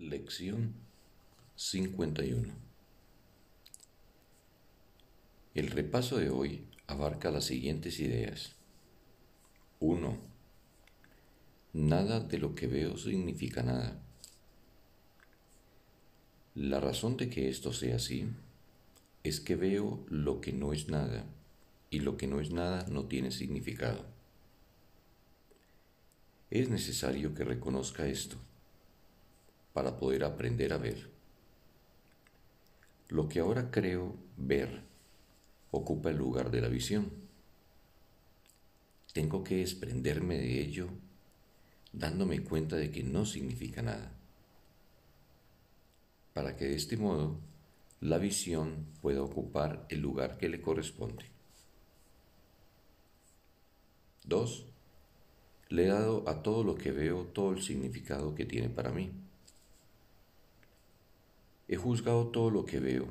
Lección 51 El repaso de hoy abarca las siguientes ideas. 1. Nada de lo que veo significa nada. La razón de que esto sea así es que veo lo que no es nada y lo que no es nada no tiene significado. Es necesario que reconozca esto para poder aprender a ver. Lo que ahora creo ver ocupa el lugar de la visión. Tengo que desprenderme de ello dándome cuenta de que no significa nada, para que de este modo la visión pueda ocupar el lugar que le corresponde. 2. Le he dado a todo lo que veo todo el significado que tiene para mí. He juzgado todo lo que veo,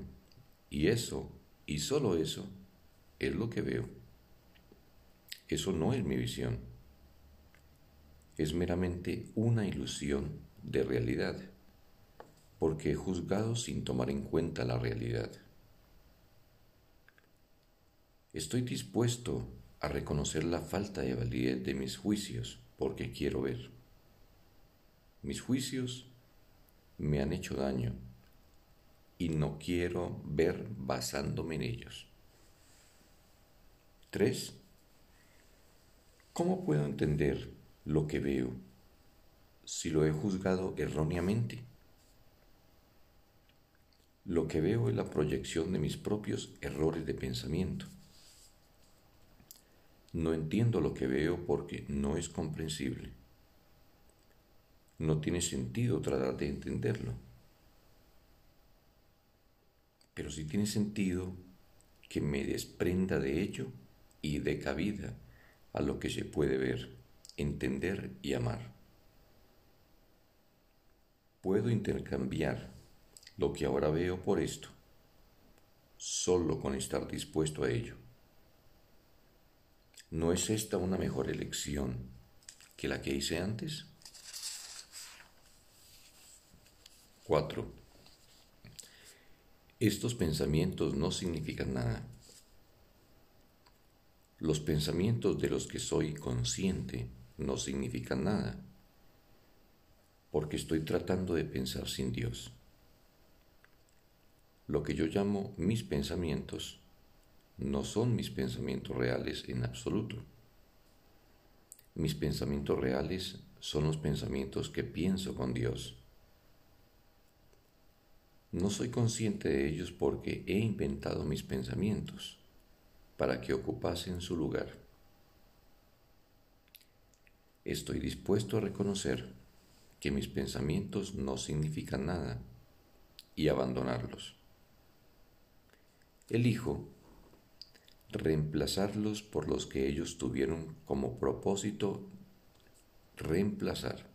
y eso, y solo eso, es lo que veo. Eso no es mi visión. Es meramente una ilusión de realidad, porque he juzgado sin tomar en cuenta la realidad. Estoy dispuesto a reconocer la falta de validez de mis juicios porque quiero ver. Mis juicios me han hecho daño y no quiero ver basándome en ellos. 3. ¿Cómo puedo entender lo que veo si lo he juzgado erróneamente? Lo que veo es la proyección de mis propios errores de pensamiento. No entiendo lo que veo porque no es comprensible. No tiene sentido tratar de entenderlo pero sí tiene sentido que me desprenda de ello y dé cabida a lo que se puede ver, entender y amar. Puedo intercambiar lo que ahora veo por esto, solo con estar dispuesto a ello. ¿No es esta una mejor elección que la que hice antes? 4. Estos pensamientos no significan nada. Los pensamientos de los que soy consciente no significan nada, porque estoy tratando de pensar sin Dios. Lo que yo llamo mis pensamientos no son mis pensamientos reales en absoluto. Mis pensamientos reales son los pensamientos que pienso con Dios no soy consciente de ellos porque he inventado mis pensamientos para que ocupasen su lugar. Estoy dispuesto a reconocer que mis pensamientos no significan nada y abandonarlos. Elijo reemplazarlos por los que ellos tuvieron como propósito reemplazar.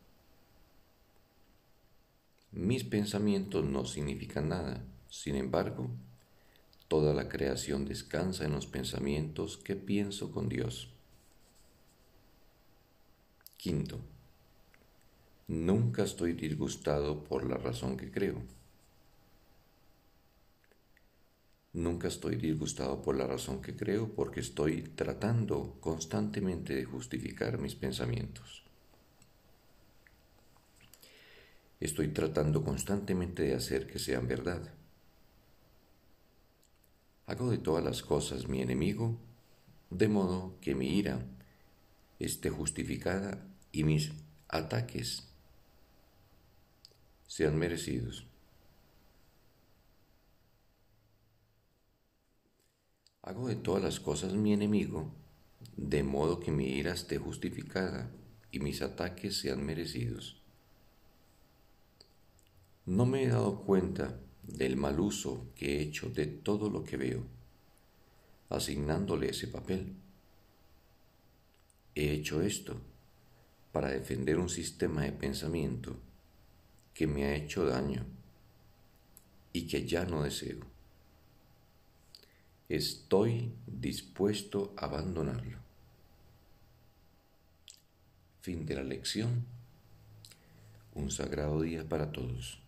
Mis pensamientos no significan nada, sin embargo, toda la creación descansa en los pensamientos que pienso con Dios. Quinto, nunca estoy disgustado por la razón que creo. Nunca estoy disgustado por la razón que creo porque estoy tratando constantemente de justificar mis pensamientos. Estoy tratando constantemente de hacer que sean verdad. Hago de todas las cosas mi enemigo, de modo que mi ira esté justificada y mis ataques sean merecidos. Hago de todas las cosas mi enemigo, de modo que mi ira esté justificada y mis ataques sean merecidos. No me he dado cuenta del mal uso que he hecho de todo lo que veo, asignándole ese papel. He hecho esto para defender un sistema de pensamiento que me ha hecho daño y que ya no deseo. Estoy dispuesto a abandonarlo. Fin de la lección un sagrado día para todos.